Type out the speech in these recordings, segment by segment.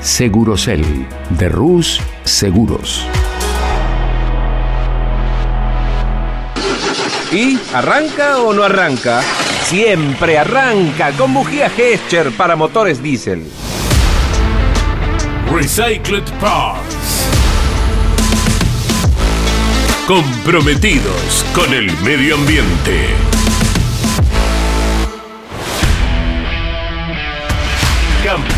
Segurocel de Rus Seguros. ¿Y arranca o no arranca? Siempre arranca con bujía Gescher para motores diésel. Recycled Parts. Comprometidos con el medio ambiente.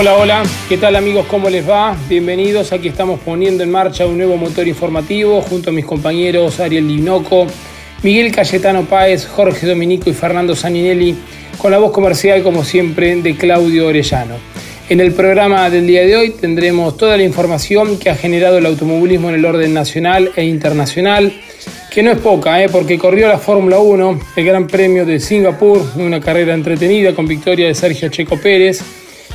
Hola, hola, ¿qué tal amigos? ¿Cómo les va? Bienvenidos, aquí estamos poniendo en marcha un nuevo motor informativo junto a mis compañeros Ariel Linoco, Miguel Cayetano Páez, Jorge Dominico y Fernando Saninelli, con la voz comercial como siempre de Claudio Orellano. En el programa del día de hoy tendremos toda la información que ha generado el automovilismo en el orden nacional e internacional, que no es poca, ¿eh? porque corrió la Fórmula 1, el Gran Premio de Singapur, una carrera entretenida con victoria de Sergio Checo Pérez,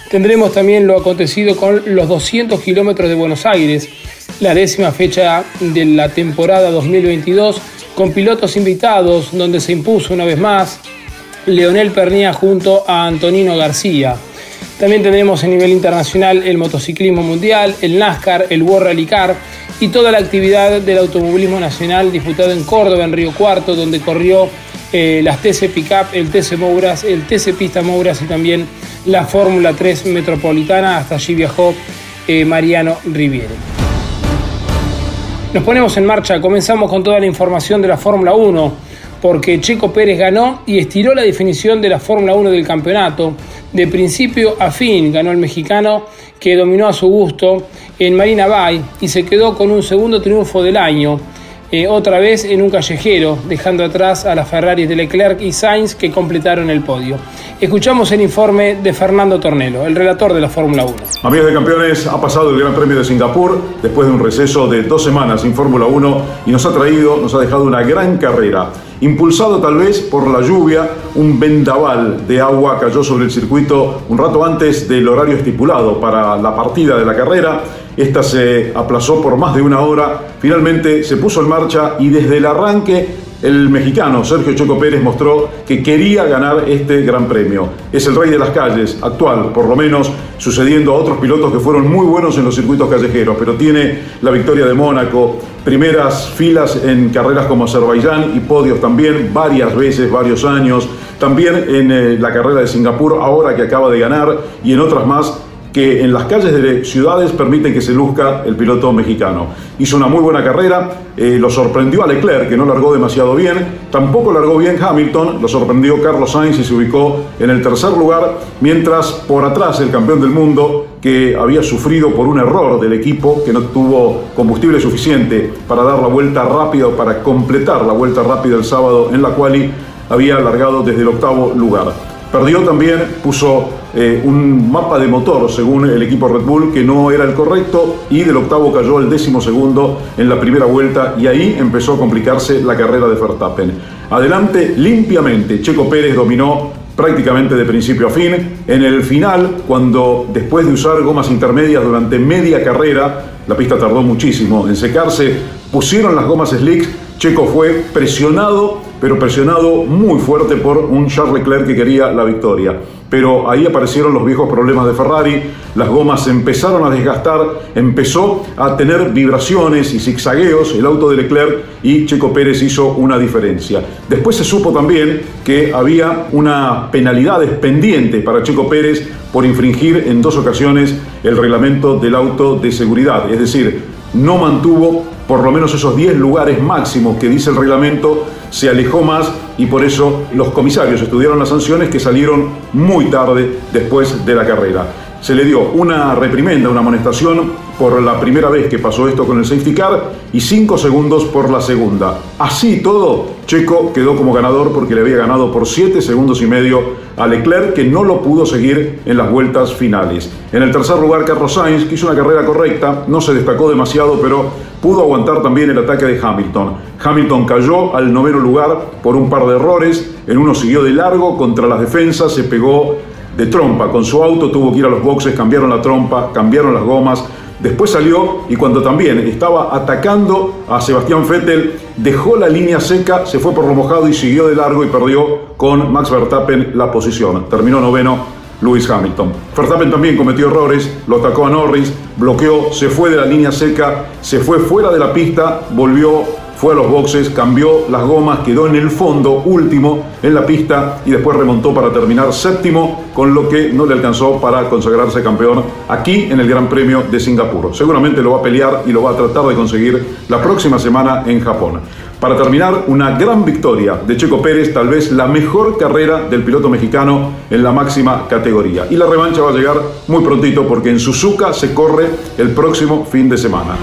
Tendremos también lo acontecido con los 200 kilómetros de Buenos Aires, la décima fecha de la temporada 2022, con pilotos invitados, donde se impuso una vez más Leonel Pernía junto a Antonino García. También tendremos a nivel internacional el motociclismo mundial, el NASCAR, el World Rally Car y toda la actividad del automovilismo nacional disputado en Córdoba, en Río Cuarto, donde corrió eh, las TC Pickup, el TC Mouras, el TC Pista Mouras y también la Fórmula 3 Metropolitana. Hasta allí viajó eh, Mariano Riviere. Nos ponemos en marcha, comenzamos con toda la información de la Fórmula 1, porque Checo Pérez ganó y estiró la definición de la Fórmula 1 del campeonato. De principio a fin ganó el mexicano que dominó a su gusto en Marina Bay y se quedó con un segundo triunfo del año. Eh, otra vez en un callejero, dejando atrás a las Ferraris de Leclerc y Sainz que completaron el podio. Escuchamos el informe de Fernando Tornelo, el relator de la Fórmula 1. Amigos de campeones, ha pasado el Gran Premio de Singapur después de un receso de dos semanas sin Fórmula 1 y nos ha traído, nos ha dejado una gran carrera. Impulsado tal vez por la lluvia, un vendaval de agua cayó sobre el circuito un rato antes del horario estipulado para la partida de la carrera. Esta se aplazó por más de una hora, finalmente se puso en marcha y desde el arranque el mexicano Sergio Choco Pérez mostró que quería ganar este gran premio. Es el rey de las calles, actual por lo menos, sucediendo a otros pilotos que fueron muy buenos en los circuitos callejeros, pero tiene la victoria de Mónaco, primeras filas en carreras como Azerbaiyán y podios también, varias veces, varios años, también en eh, la carrera de Singapur, ahora que acaba de ganar, y en otras más que en las calles de ciudades permiten que se luzca el piloto mexicano. Hizo una muy buena carrera, eh, lo sorprendió a Leclerc, que no largó demasiado bien, tampoco largó bien Hamilton, lo sorprendió Carlos Sainz y se ubicó en el tercer lugar, mientras por atrás el campeón del mundo, que había sufrido por un error del equipo, que no tuvo combustible suficiente para dar la vuelta rápida para completar la vuelta rápida el sábado en la cual había largado desde el octavo lugar. Perdió también, puso eh, un mapa de motor, según el equipo Red Bull, que no era el correcto y del octavo cayó al décimo segundo en la primera vuelta y ahí empezó a complicarse la carrera de Verstappen. Adelante limpiamente, Checo Pérez dominó prácticamente de principio a fin. En el final, cuando después de usar gomas intermedias durante media carrera, la pista tardó muchísimo en secarse, pusieron las gomas slicks, Checo fue presionado, pero presionado muy fuerte por un Charles Leclerc que quería la victoria pero ahí aparecieron los viejos problemas de Ferrari, las gomas empezaron a desgastar, empezó a tener vibraciones y zigzagueos el auto de Leclerc y Checo Pérez hizo una diferencia. Después se supo también que había una penalidad pendiente para Checo Pérez por infringir en dos ocasiones el reglamento del auto de seguridad, es decir, no mantuvo por lo menos esos 10 lugares máximos que dice el reglamento, se alejó más y por eso los comisarios estudiaron las sanciones que salieron muy tarde después de la carrera. Se le dio una reprimenda, una amonestación por la primera vez que pasó esto con el safety car y 5 segundos por la segunda. Así todo, Checo quedó como ganador porque le había ganado por 7 segundos y medio a Leclerc que no lo pudo seguir en las vueltas finales. En el tercer lugar, Carlos Sainz, que hizo una carrera correcta, no se destacó demasiado, pero pudo aguantar también el ataque de Hamilton. Hamilton cayó al noveno lugar por un par de errores, en uno siguió de largo contra las defensas, se pegó de trompa con su auto, tuvo que ir a los boxes, cambiaron la trompa, cambiaron las gomas, después salió y cuando también estaba atacando a Sebastián Vettel, dejó la línea seca, se fue por lo mojado y siguió de largo y perdió con Max Verstappen la posición. Terminó noveno Lewis Hamilton. Verstappen también cometió errores, lo atacó a Norris, bloqueó, se fue de la línea seca, se fue fuera de la pista, volvió, fue a los boxes, cambió las gomas, quedó en el fondo, último en la pista y después remontó para terminar séptimo, con lo que no le alcanzó para consagrarse campeón aquí en el Gran Premio de Singapur. Seguramente lo va a pelear y lo va a tratar de conseguir la próxima semana en Japón. Para terminar, una gran victoria de Checo Pérez, tal vez la mejor carrera del piloto mexicano en la máxima categoría. Y la revancha va a llegar muy prontito porque en Suzuka se corre el próximo fin de semana.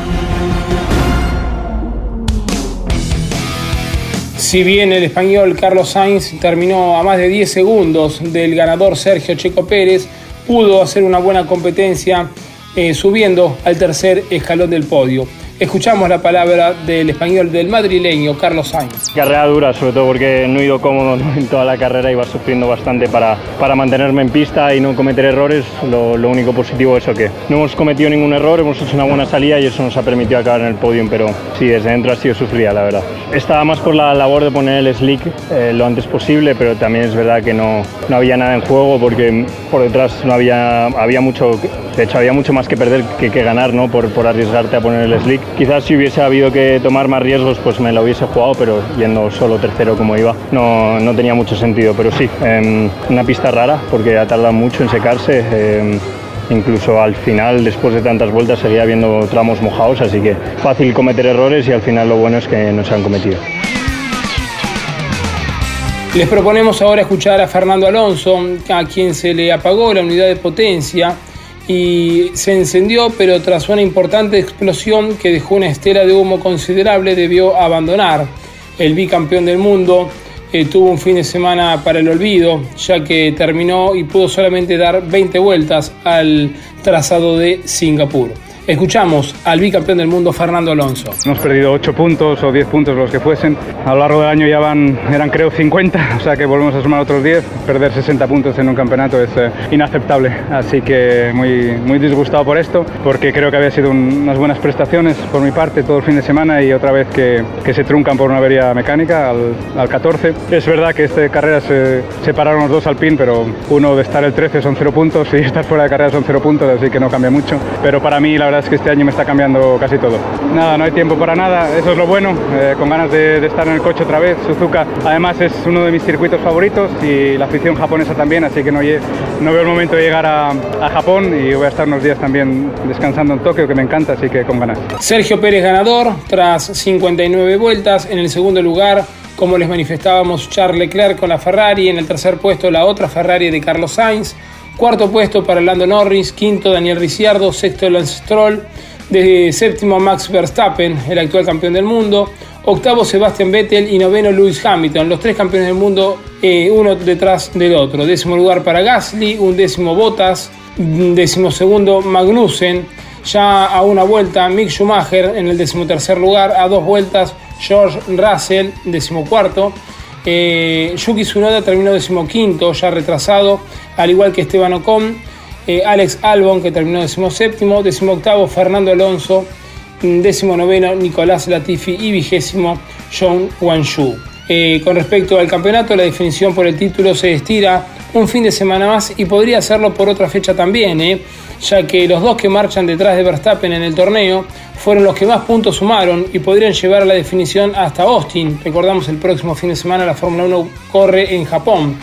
Si bien el español Carlos Sainz terminó a más de 10 segundos del ganador Sergio Checo Pérez, pudo hacer una buena competencia eh, subiendo al tercer escalón del podio. Escuchamos la palabra del español del madrileño Carlos Sainz. Carrera dura, sobre todo porque no he ido cómodo en toda la carrera, iba sufriendo bastante para, para mantenerme en pista y no cometer errores. Lo, único positivo es que no hemos cometido ningún error, hemos hecho una buena salida y eso nos ha permitido acabar en el podium, pero sí, desde dentro ha sido sufrida, la verdad. Estaba más por la labor de poner el slick eh, lo antes posible, pero también es verdad que no, no había nada en juego porque por detrás no había, había mucho, de hecho había mucho más que perder que, que ganar ¿no? por, por arriesgarte a poner el slick Quizás si hubiese habido que tomar más riesgos, pues me lo hubiese jugado, pero yendo solo tercero como iba, no, no tenía mucho sentido. Pero sí, eh, una pista rara, porque ha tardado mucho en secarse. Eh, incluso al final, después de tantas vueltas, seguía habiendo tramos mojados, así que fácil cometer errores y al final lo bueno es que no se han cometido. Les proponemos ahora escuchar a Fernando Alonso, a quien se le apagó la unidad de potencia y se encendió, pero tras una importante explosión que dejó una estela de humo considerable debió abandonar. El bicampeón del mundo eh, tuvo un fin de semana para el olvido, ya que terminó y pudo solamente dar 20 vueltas al trazado de Singapur. Escuchamos al bicampeón del mundo Fernando Alonso. Hemos perdido 8 puntos o 10 puntos los que fuesen. A lo largo del año ya van, eran creo 50, o sea que volvemos a sumar otros 10. Perder 60 puntos en un campeonato es eh, inaceptable. Así que muy, muy disgustado por esto, porque creo que había sido un, unas buenas prestaciones por mi parte todo el fin de semana y otra vez que, que se truncan por una avería mecánica al, al 14. Es verdad que esta carrera se separaron los dos al pin, pero uno de estar el 13 son 0 puntos y estar fuera de carrera son 0 puntos, así que no cambia mucho. Pero para mí la verdad es que este año me está cambiando casi todo. Nada, no hay tiempo para nada, eso es lo bueno, eh, con ganas de, de, estar en el coche otra vez. Suzuka además es uno de mis circuitos favoritos y la afición japonesa también, así que no, no veo el momento de llegar a, a, Japón y voy a estar unos días también descansando en Tokio, que me encanta, así que con ganas. Sergio Pérez ganador tras 59 vueltas en el segundo lugar. Como les manifestábamos, Charles Leclerc con la Ferrari, en el tercer puesto la otra Ferrari de Carlos Sainz, Cuarto puesto para Lando Norris, quinto Daniel Ricciardo, sexto Lance Stroll, de séptimo Max Verstappen, el actual campeón del mundo, octavo Sebastian Vettel y noveno Lewis Hamilton, los tres campeones del mundo, eh, uno detrás del otro. Décimo lugar para Gasly, un décimo Bottas, décimo segundo Magnussen, ya a una vuelta Mick Schumacher en el decimotercer lugar, a dos vueltas George Russell, decimocuarto. Eh, Yuki Tsunoda terminó decimoquinto, ya retrasado, al igual que Esteban Ocon. Eh, Alex Albon, que terminó decimoséptimo. Decimoctavo, Fernando Alonso. Décimo noveno, Nicolás Latifi. Y vigésimo, John Wanshu. Eh, con respecto al campeonato, la definición por el título se estira un fin de semana más y podría hacerlo por otra fecha también, ¿eh? ya que los dos que marchan detrás de Verstappen en el torneo fueron los que más puntos sumaron y podrían llevar la definición hasta Austin. Recordamos el próximo fin de semana la Fórmula 1 corre en Japón.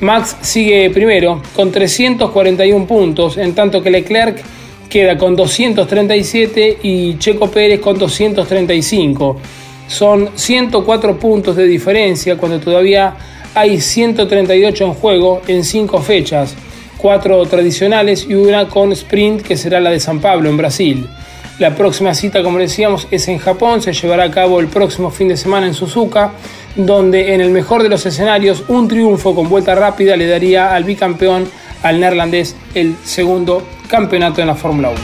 Max sigue primero con 341 puntos, en tanto que Leclerc queda con 237 y Checo Pérez con 235. Son 104 puntos de diferencia cuando todavía hay 138 en juego en 5 fechas, 4 tradicionales y una con sprint que será la de San Pablo en Brasil. La próxima cita, como decíamos, es en Japón, se llevará a cabo el próximo fin de semana en Suzuka, donde en el mejor de los escenarios un triunfo con vuelta rápida le daría al bicampeón, al neerlandés, el segundo campeonato en la Fórmula 1.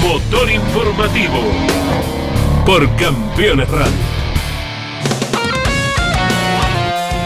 Motor informativo por Campeones Radio.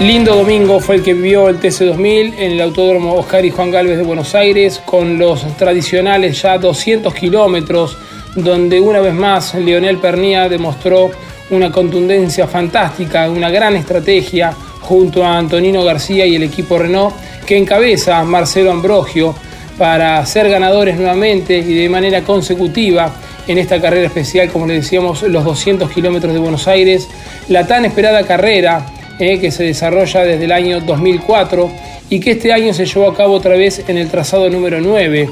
Lindo domingo fue el que vivió el TC2000 en el Autódromo Oscar y Juan Galvez de Buenos Aires con los tradicionales ya 200 kilómetros donde una vez más Leonel Pernía demostró una contundencia fantástica, una gran estrategia junto a Antonino García y el equipo Renault que encabeza Marcelo Ambrogio para ser ganadores nuevamente y de manera consecutiva en esta carrera especial, como le decíamos, los 200 kilómetros de Buenos Aires, la tan esperada carrera eh, que se desarrolla desde el año 2004 y que este año se llevó a cabo otra vez en el trazado número 9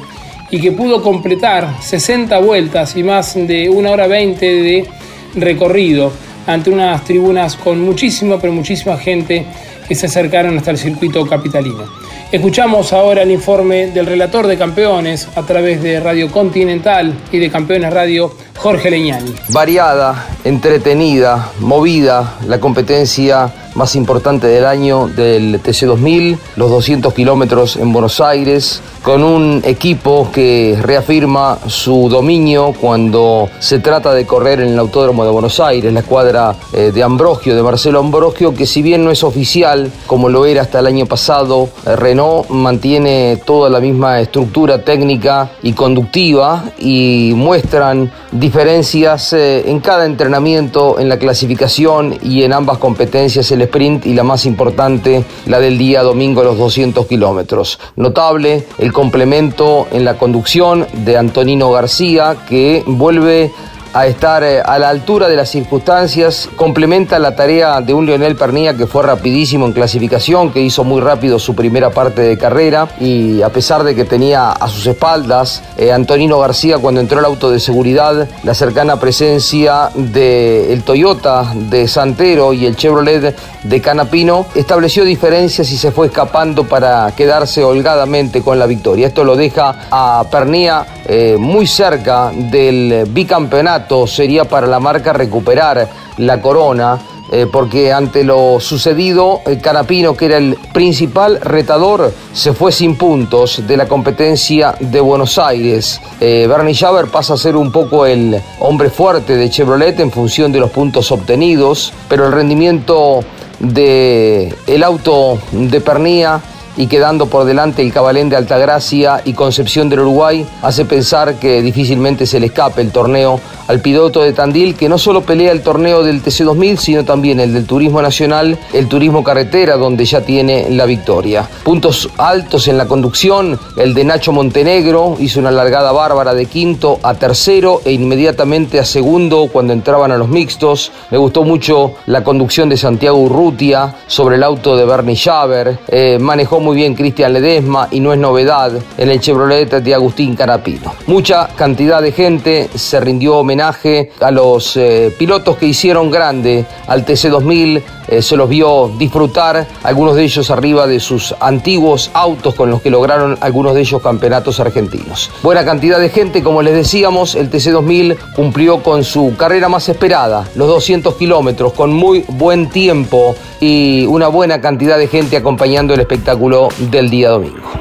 y que pudo completar 60 vueltas y más de una hora 20 de recorrido ante unas tribunas con muchísima, pero muchísima gente que se acercaron hasta el circuito capitalino. Escuchamos ahora el informe del relator de campeones a través de Radio Continental y de Campeones Radio, Jorge Leñani. Variada, entretenida, movida, la competencia más importante del año del TC2000, los 200 kilómetros en Buenos Aires, con un equipo que reafirma su dominio cuando se trata de correr en el Autódromo de Buenos Aires, la escuadra eh, de Ambrogio, de Marcelo Ambrogio, que si bien no es oficial como lo era hasta el año pasado, eh, Renault mantiene toda la misma estructura técnica y conductiva y muestran diferencias eh, en cada entrenamiento, en la clasificación y en ambas competencias, el sprint y la más importante, la del día domingo, los 200 kilómetros. Notable el complemento en la conducción de Antonino García, que vuelve a estar eh, a la altura de las circunstancias, complementa la tarea de un Leonel Pernía que fue rapidísimo en clasificación, que hizo muy rápido su primera parte de carrera y a pesar de que tenía a sus espaldas eh, Antonino García cuando entró al auto de seguridad, la cercana presencia del Toyota de Santero y el Chevrolet de Canapino estableció diferencias y se fue escapando para quedarse holgadamente con la victoria. Esto lo deja a Pernía eh, muy cerca del bicampeonato sería para la marca recuperar la corona. Eh, porque ante lo sucedido, el Canapino, que era el principal retador, se fue sin puntos de la competencia de Buenos Aires. Eh, Bernie Schaber pasa a ser un poco el hombre fuerte de Chevrolet en función de los puntos obtenidos, pero el rendimiento del el auto de Pernía y quedando por delante el Cabalén de Altagracia y Concepción del Uruguay, hace pensar que difícilmente se le escape el torneo al piloto de Tandil, que no solo pelea el torneo del TC2000, sino también el del Turismo Nacional, el Turismo Carretera, donde ya tiene la victoria. Puntos altos en la conducción, el de Nacho Montenegro, hizo una largada bárbara de quinto a tercero e inmediatamente a segundo cuando entraban a los mixtos. Me gustó mucho la conducción de Santiago Urrutia sobre el auto de Bernie Schaber, eh, manejó muy bien Cristian Ledesma y no es novedad en el Chevrolet de Agustín Carapino. Mucha cantidad de gente se rindió a los eh, pilotos que hicieron grande al TC2000, eh, se los vio disfrutar, algunos de ellos arriba de sus antiguos autos con los que lograron algunos de ellos campeonatos argentinos. Buena cantidad de gente, como les decíamos, el TC2000 cumplió con su carrera más esperada, los 200 kilómetros, con muy buen tiempo y una buena cantidad de gente acompañando el espectáculo del día domingo.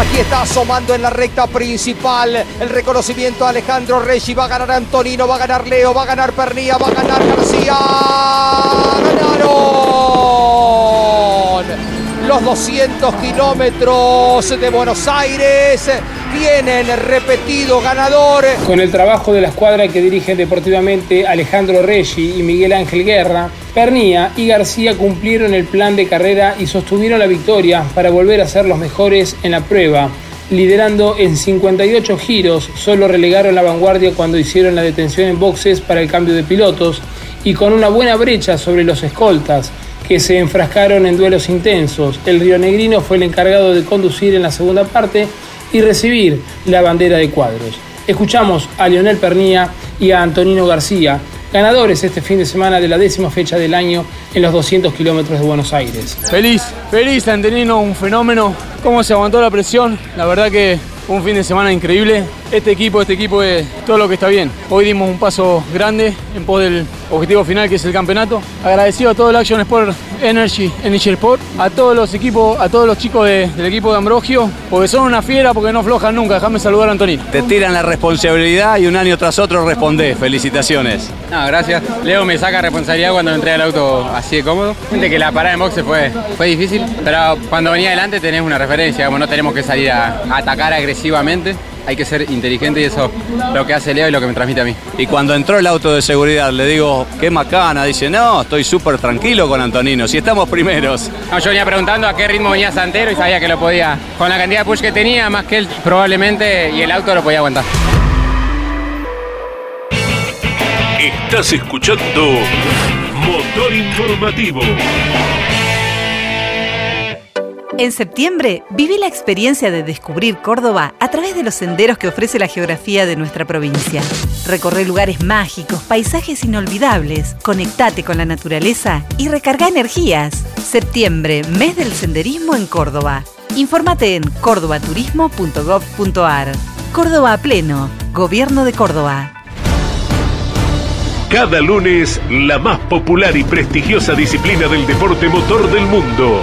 Aquí está asomando en la recta principal el reconocimiento a Alejandro Reggi. Va a ganar Antonino, va a ganar Leo, va a ganar Pernía, va a ganar García. ¡Ganaron! Los 200 kilómetros de Buenos Aires tienen repetido ganador. Con el trabajo de la escuadra que dirigen deportivamente Alejandro Reggi y Miguel Ángel Guerra, Pernía y García cumplieron el plan de carrera y sostuvieron la victoria para volver a ser los mejores en la prueba. liderando en 58 giros, solo relegaron la vanguardia cuando hicieron la detención en boxes para el cambio de pilotos y con una buena brecha sobre los escoltas, que se enfrascaron en duelos intensos. El rionegrino fue el encargado de conducir en la segunda parte y recibir la bandera de cuadros. Escuchamos a Lionel Pernía y a Antonino García, ganadores este fin de semana de la décima fecha del año en los 200 kilómetros de Buenos Aires. Feliz, feliz, Antonino, un fenómeno. Cómo se aguantó la presión, la verdad que un fin de semana increíble. Este equipo, este equipo es todo lo que está bien. Hoy dimos un paso grande en pos del objetivo final que es el campeonato. Agradecido a todo el Action Sport Energy, Energy Sport, a todos los equipos, a todos los chicos del equipo de Ambrogio, porque son una fiera, porque no flojan nunca. Déjame saludar a Antonino. Te tiran la responsabilidad y un año tras otro respondés. Felicitaciones. No, gracias. Leo me saca responsabilidad cuando entré al auto así de cómodo. Gente que la parada en boxe fue, fue difícil, pero cuando venía adelante tenés una referencia, como no tenemos que salir a, a atacar agresivamente hay que ser inteligente y eso es lo que hace Leo y lo que me transmite a mí. Y cuando entró el auto de seguridad le digo, qué macana, dice, no, estoy súper tranquilo con Antonino, si estamos primeros. No, yo venía preguntando a qué ritmo venía Santero y sabía que lo podía, con la cantidad de push que tenía, más que él probablemente, y el auto lo podía aguantar. Estás escuchando Motor Informativo. En septiembre, viví la experiencia de descubrir Córdoba a través de los senderos que ofrece la geografía de nuestra provincia. Recorre lugares mágicos, paisajes inolvidables, conectate con la naturaleza y recarga energías. Septiembre, mes del senderismo en Córdoba. Infórmate en cordobaturismo.gov.ar. Córdoba a pleno, Gobierno de Córdoba. Cada lunes, la más popular y prestigiosa disciplina del deporte motor del mundo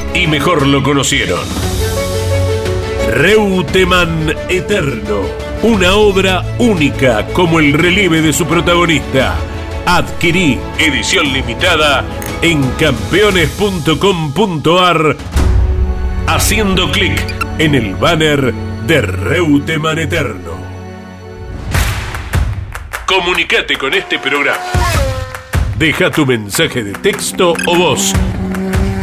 y mejor lo conocieron. Reutemann Eterno, una obra única como el relieve de su protagonista. Adquirí edición limitada en campeones.com.ar haciendo clic en el banner de Reutemann Eterno. Comunicate con este programa. Deja tu mensaje de texto o voz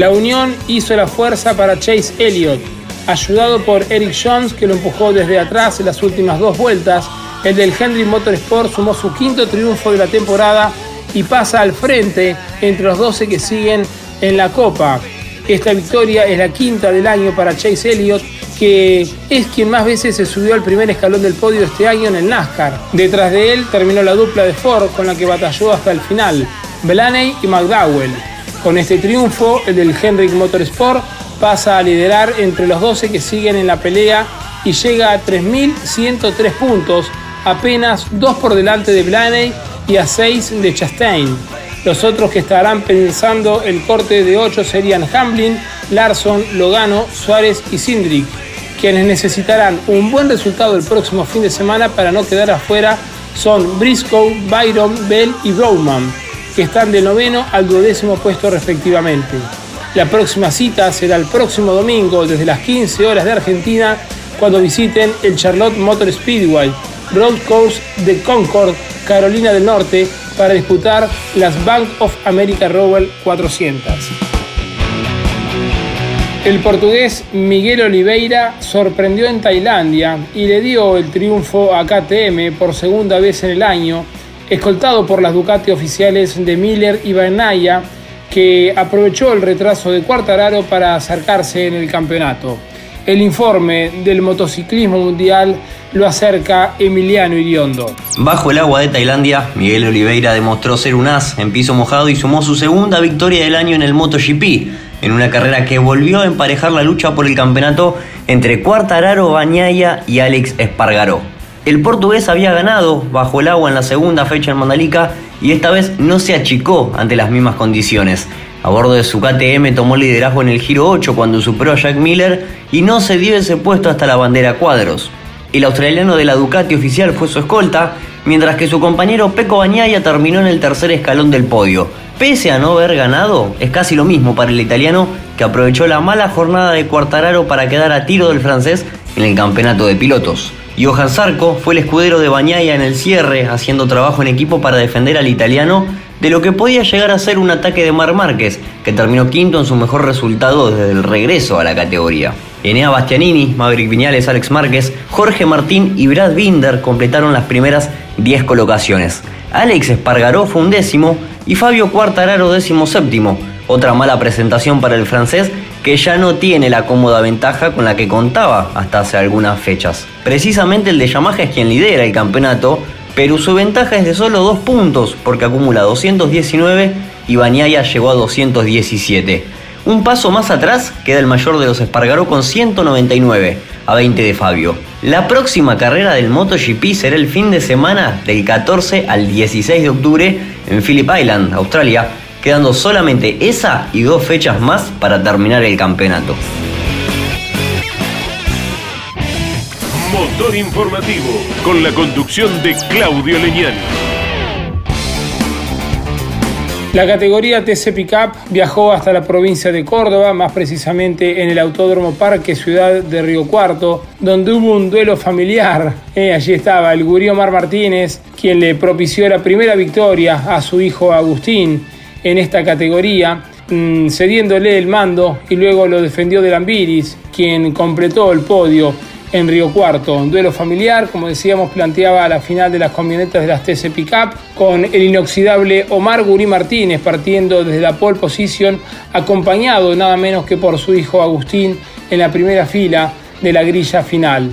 La unión hizo la fuerza para Chase Elliott, ayudado por Eric Jones que lo empujó desde atrás en las últimas dos vueltas. El del Henry Motorsport sumó su quinto triunfo de la temporada y pasa al frente entre los 12 que siguen en la Copa. Esta victoria es la quinta del año para Chase Elliott, que es quien más veces se subió al primer escalón del podio este año en el NASCAR. Detrás de él terminó la dupla de Ford con la que batalló hasta el final, Blaney y McDowell. Con este triunfo, el del Henrik Motorsport pasa a liderar entre los 12 que siguen en la pelea y llega a 3.103 puntos, apenas 2 por delante de Blaney y a 6 de Chastain. Los otros que estarán pensando el corte de 8 serían Hamlin, Larson, Logano, Suárez y Sindrick, quienes necesitarán un buen resultado el próximo fin de semana para no quedar afuera son Briscoe, Byron, Bell y Bowman, que están del noveno al duodécimo puesto respectivamente. La próxima cita será el próximo domingo desde las 15 horas de Argentina cuando visiten el Charlotte Motor Speedway, Broad Course de Concord, Carolina del Norte, para disputar las Bank of America Rover 400. El portugués Miguel Oliveira sorprendió en Tailandia y le dio el triunfo a KTM por segunda vez en el año, escoltado por las Ducati oficiales de Miller y Banaya, que aprovechó el retraso de Cuartararo para acercarse en el campeonato. El informe del motociclismo mundial lo acerca Emiliano Iriondo. Bajo el agua de Tailandia, Miguel Oliveira demostró ser un as en piso mojado y sumó su segunda victoria del año en el MotoGP, en una carrera que volvió a emparejar la lucha por el campeonato entre Cuartararo Bañaya y Alex Espargaró. El portugués había ganado bajo el agua en la segunda fecha en Mandalika y esta vez no se achicó ante las mismas condiciones. A bordo de su KTM tomó liderazgo en el Giro 8 cuando superó a Jack Miller y no se dio ese puesto hasta la bandera cuadros. El australiano de la Ducati oficial fue su escolta, mientras que su compañero Peco Bañaya terminó en el tercer escalón del podio. Pese a no haber ganado, es casi lo mismo para el italiano que aprovechó la mala jornada de Cuartararo para quedar a tiro del francés en el campeonato de pilotos. Johan Zarco fue el escudero de Bañaya en el cierre, haciendo trabajo en equipo para defender al italiano de lo que podía llegar a ser un ataque de Mar Márquez, que terminó quinto en su mejor resultado desde el regreso a la categoría. Enea Bastianini, Maverick Viñales, Alex Márquez, Jorge Martín y Brad Binder completaron las primeras 10 colocaciones. Alex Espargaró fue un décimo y Fabio Cuartararo décimo séptimo. Otra mala presentación para el francés que ya no tiene la cómoda ventaja con la que contaba hasta hace algunas fechas. Precisamente el de Yamaha es quien lidera el campeonato, pero su ventaja es de solo dos puntos porque acumula 219 y Bañaya llegó a 217. Un paso más atrás queda el mayor de los Espargaró con 199 a 20 de Fabio. La próxima carrera del MotoGP será el fin de semana del 14 al 16 de octubre en Phillip Island, Australia, quedando solamente esa y dos fechas más para terminar el campeonato. Motor informativo con la conducción de Claudio Leñani. La categoría TC Pickup viajó hasta la provincia de Córdoba, más precisamente en el Autódromo Parque Ciudad de Río Cuarto, donde hubo un duelo familiar. Eh, allí estaba el gurí Omar Martínez, quien le propició la primera victoria a su hijo Agustín en esta categoría, mm, cediéndole el mando y luego lo defendió de Lambiris, quien completó el podio en Río Cuarto. Un duelo familiar, como decíamos, planteaba la final de las camionetas de las TC Pickup con el inoxidable Omar Gurí Martínez partiendo desde la pole position, acompañado nada menos que por su hijo Agustín en la primera fila de la grilla final.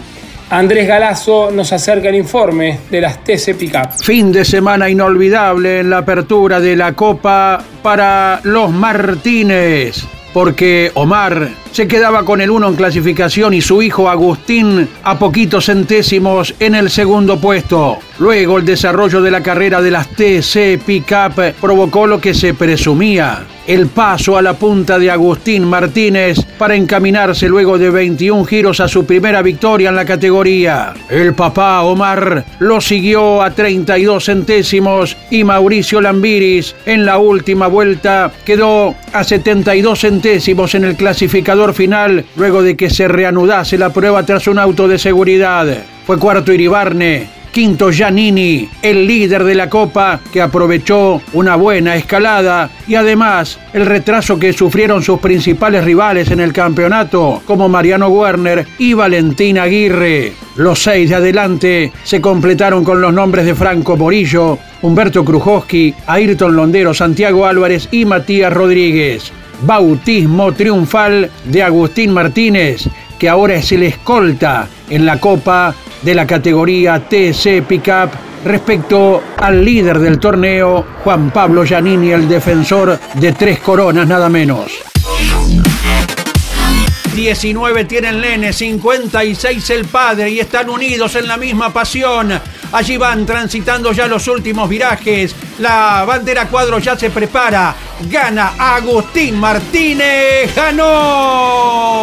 Andrés Galazo nos acerca el informe de las TC Pickup. Fin de semana inolvidable en la apertura de la Copa para los Martínez porque Omar se quedaba con el uno en clasificación y su hijo Agustín a poquitos centésimos en el segundo puesto. Luego el desarrollo de la carrera de las TC Pickup provocó lo que se presumía, el paso a la punta de Agustín Martínez para encaminarse luego de 21 giros a su primera victoria en la categoría. El papá Omar lo siguió a 32 centésimos y Mauricio Lambiris en la última vuelta quedó a 72 centésimos en el clasificador final luego de que se reanudase la prueba tras un auto de seguridad. Fue cuarto Iribarne, quinto Giannini, el líder de la Copa, que aprovechó una buena escalada y además el retraso que sufrieron sus principales rivales en el campeonato, como Mariano Werner y Valentín Aguirre. Los seis de adelante se completaron con los nombres de Franco Morillo, Humberto Krujowski, Ayrton Londero, Santiago Álvarez y Matías Rodríguez. Bautismo triunfal de Agustín Martínez, que ahora es el escolta en la Copa de la categoría TC Pickup respecto al líder del torneo, Juan Pablo Giannini, el defensor de tres coronas nada menos. 19 tiene el nene, 56 el padre y están unidos en la misma pasión. Allí van transitando ya los últimos virajes. La bandera cuadro ya se prepara. Gana Agustín Martínez. Ganó.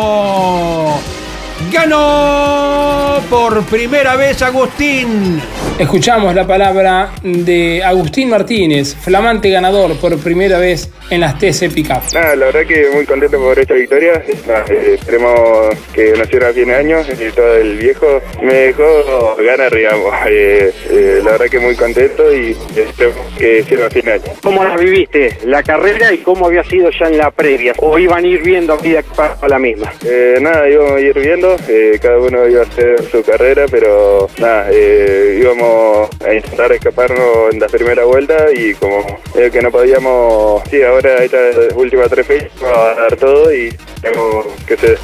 Ganó por primera vez Agustín. Escuchamos la palabra de Agustín Martínez, flamante ganador por primera vez en las TC Pickup. Nada, la verdad que muy contento por esta victoria. Nada, eh, esperemos que naciera a fin de año y todo el viejo me dejó ganar, digamos. Eh, eh, la verdad que muy contento y espero que sirva a fin de año. ¿Cómo la viviste la carrera y cómo había sido ya en la previa? ¿O iban a ir viendo a medida que pasaba la misma? Eh, nada, íbamos a ir viendo, eh, cada uno iba a hacer su carrera, pero nada, eh, íbamos a intentar escaparnos en la primera vuelta y como eh, que no podíamos, sí, ahora estas últimas tres fechas vamos a dar todo y tenemos que ser.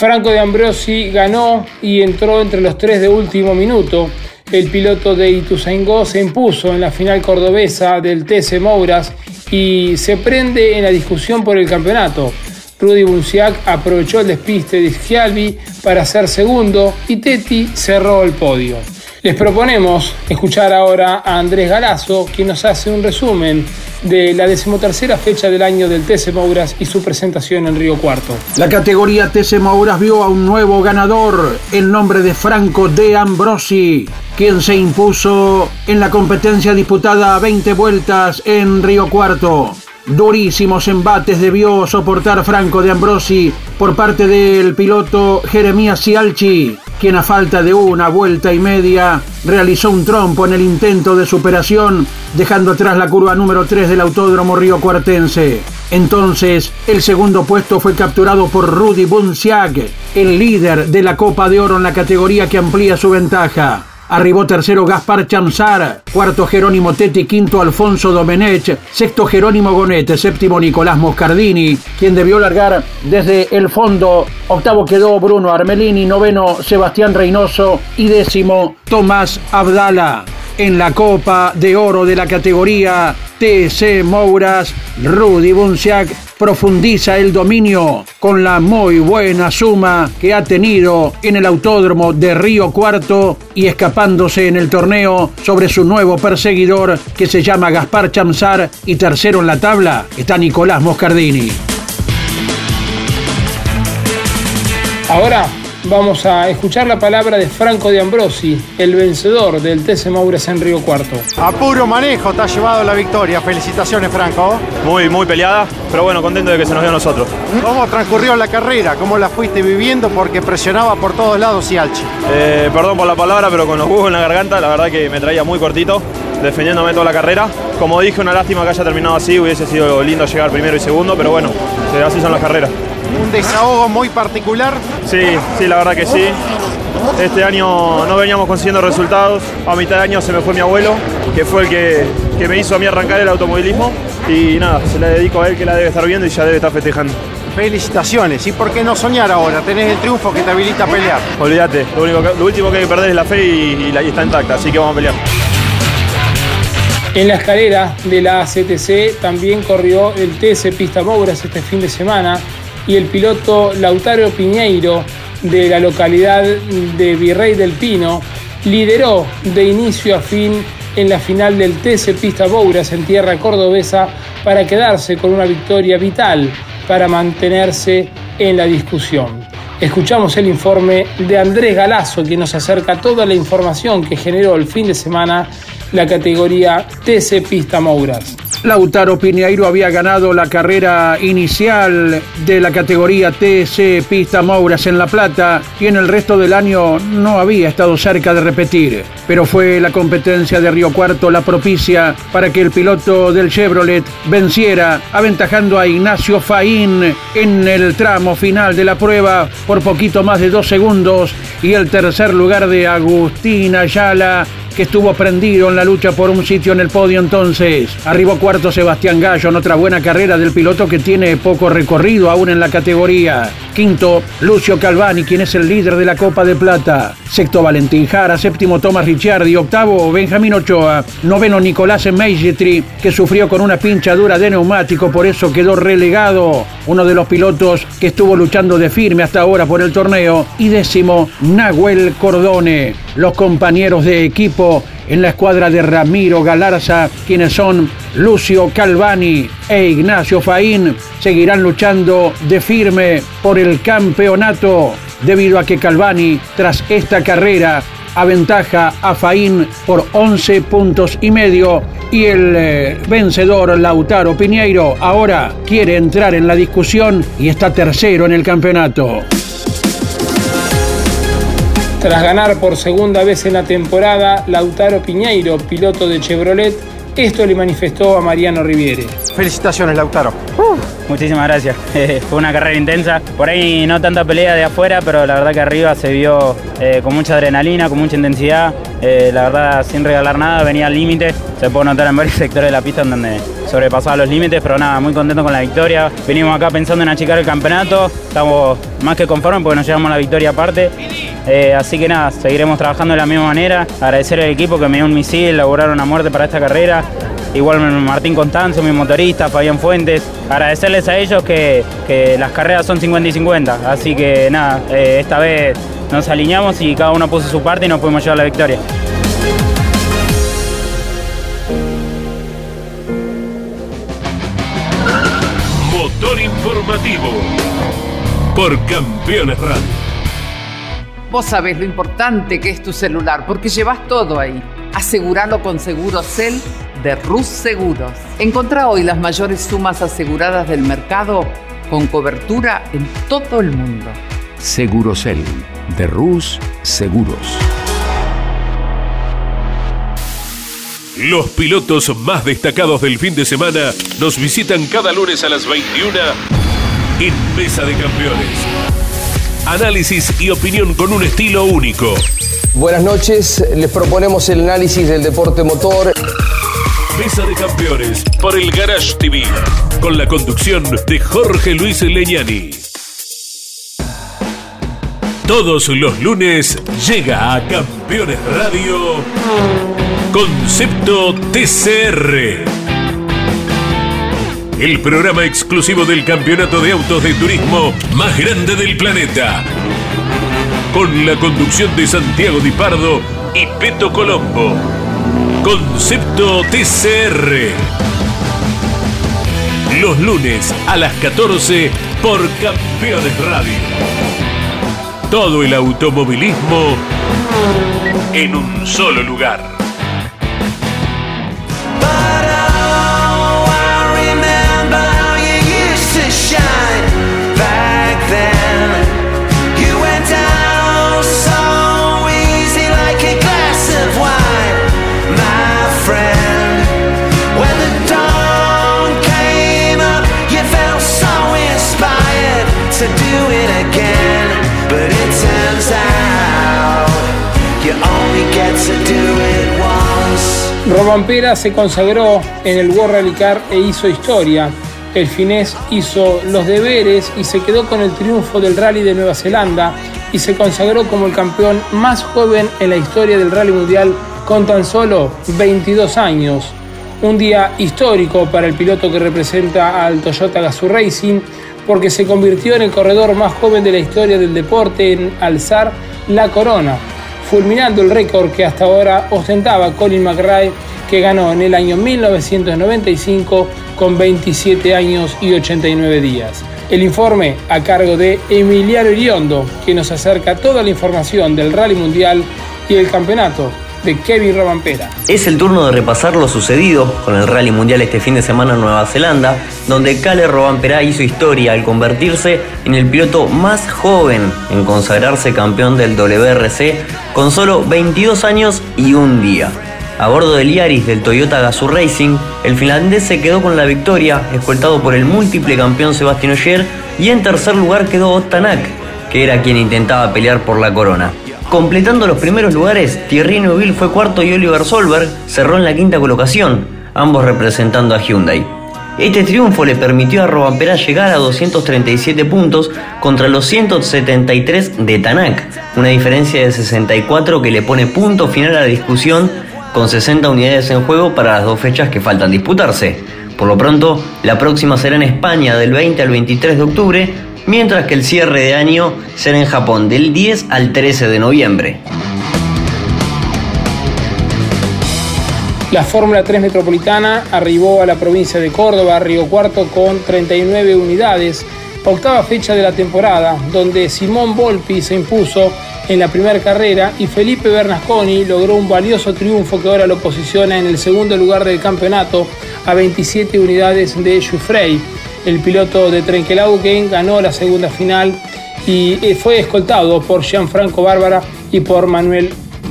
Franco de Ambrosi ganó y entró entre los tres de último minuto. El piloto de Ituzaingó se impuso en la final cordobesa del TC Mouras y se prende en la discusión por el campeonato. Rudy Bunciac aprovechó el despiste de Schialvi para ser segundo y Tetti cerró el podio. Les proponemos escuchar ahora a Andrés Galazo, quien nos hace un resumen de la decimotercera fecha del año del TC Mouras y su presentación en Río Cuarto. La categoría TC Mouras vio a un nuevo ganador, el nombre de Franco de Ambrosi, quien se impuso en la competencia disputada a 20 vueltas en Río Cuarto. Durísimos embates debió soportar Franco de Ambrosi por parte del piloto Jeremías Cialchi, quien a falta de una vuelta y media realizó un trompo en el intento de superación, dejando atrás la curva número 3 del Autódromo Río Cuartense. Entonces, el segundo puesto fue capturado por Rudy Bunciac, el líder de la Copa de Oro en la categoría que amplía su ventaja. Arribó tercero Gaspar Chamsar, cuarto Jerónimo Tetti, quinto Alfonso Domenech, sexto Jerónimo Gonete, séptimo Nicolás Moscardini, quien debió largar desde el fondo. Octavo quedó Bruno Armelini, noveno Sebastián Reynoso y décimo Tomás Abdala. En la Copa de Oro de la categoría TC Mouras, Rudy Bunciac profundiza el dominio con la muy buena suma que ha tenido en el autódromo de Río Cuarto y escapándose en el torneo sobre su nuevo perseguidor que se llama Gaspar Chamsar y tercero en la tabla está Nicolás Moscardini. Ahora vamos a escuchar la palabra de Franco de Ambrosi, el vencedor del TC Mouras en Río Cuarto. A puro manejo te ha llevado la victoria. Felicitaciones, Franco. Muy, muy peleada, pero bueno, contento de que se nos dio a nosotros. ¿Cómo transcurrió la carrera? ¿Cómo la fuiste viviendo? Porque presionaba por todos lados Cialchi. Eh, perdón por la palabra, pero con los huevos en la garganta, la verdad que me traía muy cortito, defendiéndome toda la carrera. Como dije, una lástima que haya terminado así, hubiese sido lindo llegar primero y segundo, pero bueno, así son las carreras. Un desahogo muy particular. Sí, sí, la verdad que sí. Este año no veníamos consiguiendo resultados. A mitad de año se me fue mi abuelo, que fue el que, que me hizo a mí arrancar el automovilismo. Y nada, se la dedico a él que la debe estar viendo y ya debe estar festejando. Felicitaciones. ¿Y por qué no soñar ahora? Tenés el triunfo que te habilita a pelear. Olvídate, lo, único que- lo último que hay que perder es la fe y, y la- y está intacta, así que vamos a pelear. En la escalera de la ACTC también corrió el TC Pista Mouras este fin de semana y el piloto Lautaro Piñeiro de la localidad de Virrey del Pino lideró de inicio a fin en la final del TC Pista Mouras en tierra cordobesa para quedarse con una victoria vital para mantenerse en la discusión. Escuchamos el informe de Andrés Galazo, que nos acerca toda la información que generó el fin de semana la categoría TC Pista Mouras. Lautaro Piñeiro había ganado la carrera inicial de la categoría TC Pista Mouras en La Plata y en el resto del año no había estado cerca de repetir. Pero fue la competencia de Río Cuarto la propicia para que el piloto del Chevrolet venciera, aventajando a Ignacio Faín en el tramo final de la prueba por poquito más de dos segundos y el tercer lugar de Agustín Ayala estuvo prendido en la lucha por un sitio en el podio entonces. Arribó cuarto Sebastián Gallo en otra buena carrera del piloto que tiene poco recorrido aún en la categoría. Quinto, Lucio Calvani, quien es el líder de la Copa de Plata. Sexto Valentín Jara, séptimo Tomás Ricciardi, octavo Benjamín Ochoa, noveno Nicolás Meigetri, que sufrió con una pinchadura de neumático, por eso quedó relegado. Uno de los pilotos que estuvo luchando de firme hasta ahora por el torneo. Y décimo, Nahuel Cordone. Los compañeros de equipo en la escuadra de Ramiro Galarza, quienes son Lucio Calvani e Ignacio Faín, seguirán luchando de firme por el campeonato, debido a que Calvani, tras esta carrera, aventaja a Faín por 11 puntos y medio y el eh, vencedor Lautaro Piñeiro ahora quiere entrar en la discusión y está tercero en el campeonato. Tras ganar por segunda vez en la temporada, Lautaro Piñeiro, piloto de Chevrolet, esto le manifestó a Mariano Riviere. Felicitaciones, Lautaro. Muchísimas gracias. Fue una carrera intensa. Por ahí no tanta pelea de afuera, pero la verdad que arriba se vio eh, con mucha adrenalina, con mucha intensidad. Eh, la verdad, sin regalar nada, venía al límite. Se puede notar en varios sectores de la pista en donde sobrepasaba los límites, pero nada, muy contento con la victoria. Venimos acá pensando en achicar el campeonato. Estamos más que conformes porque nos llevamos la victoria aparte. Eh, así que nada, seguiremos trabajando de la misma manera. Agradecer al equipo que me dio un misil, laburaron a muerte para esta carrera. Igual Martín Constanzo, mi motorista, Fabián Fuentes. Agradecerles a ellos que, que las carreras son 50 y 50. Así que nada, eh, esta vez nos alineamos y cada uno puso su parte y nos pudimos llevar la victoria. Motor informativo por Campeones Radio. Vos sabés lo importante que es tu celular porque llevas todo ahí. Aseguralo con Segurocel de Rus Seguros. Encontrá hoy las mayores sumas aseguradas del mercado con cobertura en todo el mundo. Segurosel de Rus Seguros. Los pilotos más destacados del fin de semana nos visitan cada lunes a las 21 en Mesa de Campeones. Análisis y opinión con un estilo único. Buenas noches, les proponemos el análisis del deporte motor. Mesa de Campeones por el Garage TV, con la conducción de Jorge Luis Leñani. Todos los lunes llega a Campeones Radio Concepto TCR. El programa exclusivo del campeonato de autos de turismo más grande del planeta. Con la conducción de Santiago Di Pardo y Peto Colombo. Concepto TCR. Los lunes a las 14 por Campeones Radio. Todo el automovilismo en un solo lugar. Once. Robampera se consagró en el World Rally Car e hizo historia. El finés hizo los deberes y se quedó con el triunfo del Rally de Nueva Zelanda y se consagró como el campeón más joven en la historia del Rally Mundial con tan solo 22 años. Un día histórico para el piloto que representa al Toyota Gazoo Racing porque se convirtió en el corredor más joven de la historia del deporte en alzar la corona, fulminando el récord que hasta ahora ostentaba Colin McRae, que ganó en el año 1995 con 27 años y 89 días. El informe a cargo de Emiliano Iriondo, que nos acerca toda la información del Rally Mundial y el campeonato de Kevin Robampera. Es el turno de repasar lo sucedido con el Rally Mundial este fin de semana en Nueva Zelanda, donde Cale Robampera hizo historia al convertirse en el piloto más joven en consagrarse campeón del WRC con solo 22 años y un día. A bordo del Yaris del Toyota Gazoo Racing, el finlandés se quedó con la victoria, escoltado por el múltiple campeón Sebastián Ogier, y en tercer lugar quedó Otanak, que era quien intentaba pelear por la corona. Completando los primeros lugares, Thierry Neuville fue cuarto y Oliver Solberg cerró en la quinta colocación, ambos representando a Hyundai. Este triunfo le permitió a Robampera llegar a 237 puntos contra los 173 de Tanak, una diferencia de 64 que le pone punto final a la discusión con 60 unidades en juego para las dos fechas que faltan disputarse. Por lo pronto, la próxima será en España del 20 al 23 de octubre, mientras que el cierre de año será en Japón del 10 al 13 de noviembre. La Fórmula 3 Metropolitana arribó a la provincia de Córdoba, Río Cuarto, con 39 unidades, octava fecha de la temporada, donde Simón Volpi se impuso en la primera carrera y Felipe Bernasconi logró un valioso triunfo que ahora lo posiciona en el segundo lugar del campeonato a 27 unidades de Jufrey. El piloto de Trenquelauquen ganó la segunda final y eh, fue escoltado por Gianfranco Bárbara y por Manuel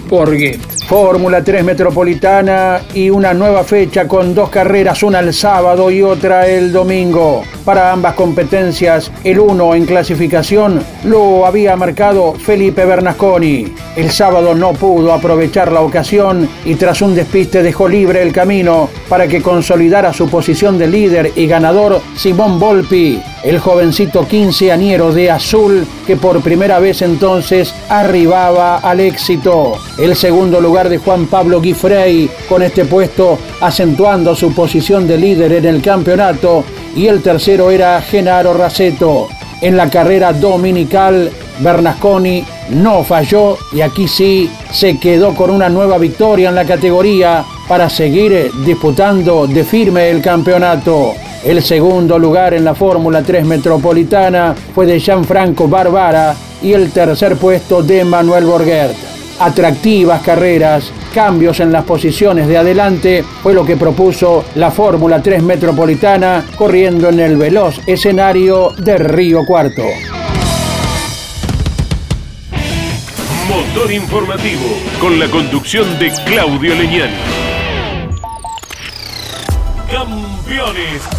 Borghet. Fórmula 3 Metropolitana y una nueva fecha con dos carreras, una el sábado y otra el domingo. Para ambas competencias, el uno en clasificación lo había marcado Felipe Bernasconi. El sábado no pudo aprovechar la ocasión y tras un despiste dejó libre el camino para que consolidara su posición de líder y ganador Simón Volpi, el jovencito quinceañero de azul que por primera vez entonces arribaba al éxito. El segundo lugar de Juan Pablo Guifrey, con este puesto acentuando su posición de líder en el campeonato, y el tercero era Genaro Raceto. En la carrera dominical, Bernasconi no falló y aquí sí se quedó con una nueva victoria en la categoría para seguir disputando de firme el campeonato. El segundo lugar en la Fórmula 3 Metropolitana fue de Gianfranco Barbara y el tercer puesto de Manuel Borgert atractivas carreras, cambios en las posiciones de adelante, fue lo que propuso la Fórmula 3 Metropolitana corriendo en el veloz escenario de Río Cuarto. Motor informativo con la conducción de Claudio Leñán. Campeones.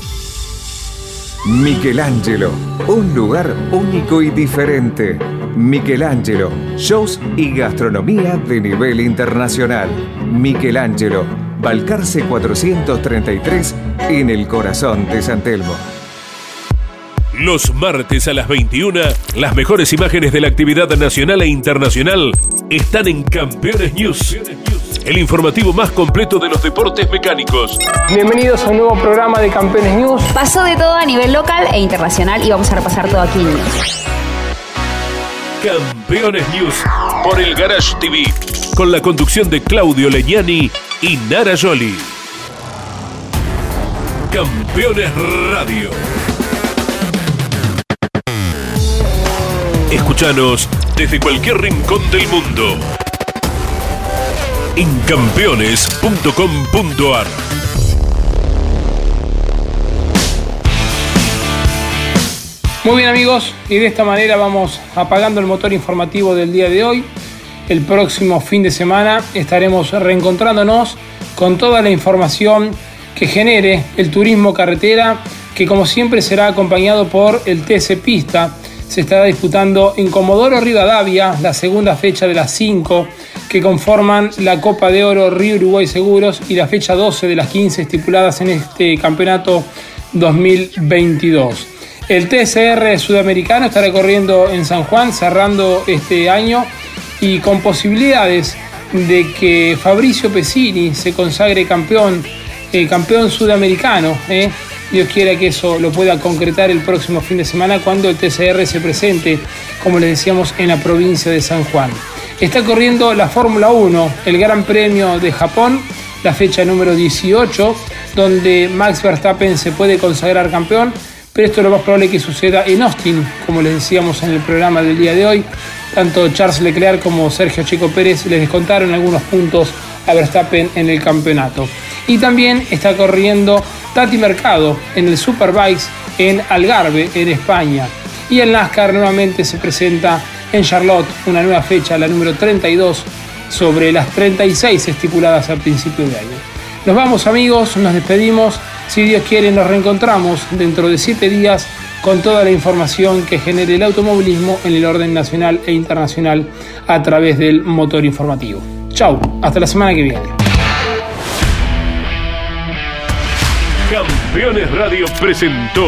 Michelangelo, un lugar único y diferente. Michelangelo, shows y gastronomía de nivel internacional. Michelangelo, Balcarce 433 en el corazón de San Telmo. Los martes a las 21, las mejores imágenes de la actividad nacional e internacional están en Campeones News. El informativo más completo de los deportes mecánicos. Bienvenidos a un nuevo programa de Campeones News. Pasó de todo a nivel local e internacional y vamos a repasar todo aquí. Campeones News por el Garage TV, con la conducción de Claudio Legnani y Nara Joli. Campeones Radio. Escuchanos desde cualquier rincón del mundo en campeones.com.ar. Muy bien amigos, y de esta manera vamos apagando el motor informativo del día de hoy. El próximo fin de semana estaremos reencontrándonos con toda la información que genere el turismo carretera, que como siempre será acompañado por el TC Pista. Se estará disputando en Comodoro Rivadavia la segunda fecha de las 5 que conforman la Copa de Oro Río Uruguay Seguros y la fecha 12 de las 15 estipuladas en este campeonato 2022. El TCR sudamericano estará corriendo en San Juan, cerrando este año y con posibilidades de que Fabricio Pesini se consagre campeón, eh, campeón sudamericano. eh. Dios quiera que eso lo pueda concretar el próximo fin de semana cuando el TCR se presente, como les decíamos, en la provincia de San Juan. Está corriendo la Fórmula 1, el Gran Premio de Japón, la fecha número 18, donde Max Verstappen se puede consagrar campeón, pero esto es lo más probable que suceda en Austin, como les decíamos en el programa del día de hoy. Tanto Charles Leclerc como Sergio Chico Pérez les descontaron algunos puntos a Verstappen en el campeonato. Y también está corriendo Tati Mercado en el Superbikes en Algarve, en España. Y el NASCAR nuevamente se presenta en Charlotte, una nueva fecha, la número 32, sobre las 36 estipuladas al principio de año. Nos vamos amigos, nos despedimos. Si Dios quiere, nos reencontramos dentro de siete días con toda la información que genere el automovilismo en el orden nacional e internacional a través del motor informativo. Chau, hasta la semana que viene. Campeones Radio presentó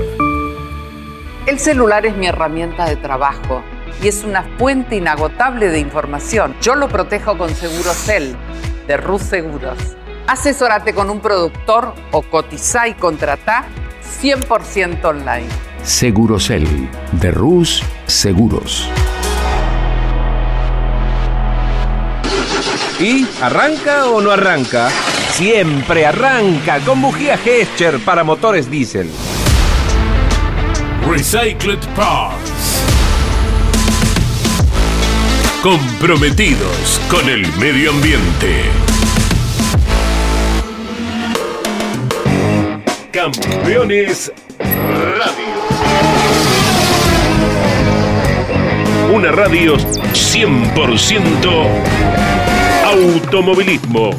El celular es mi herramienta de trabajo y es una fuente inagotable de información. Yo lo protejo con Segurocel de Rus Seguros. Asesórate con un productor o cotiza y contrata 100% online. Segurocel de Rus Seguros. ¿Y arranca o no arranca? Siempre arranca con bujía Gescher para motores diésel. Recycled Parts. Comprometidos con el medio ambiente. Campeones Radio. Una radio 100% automovilismo.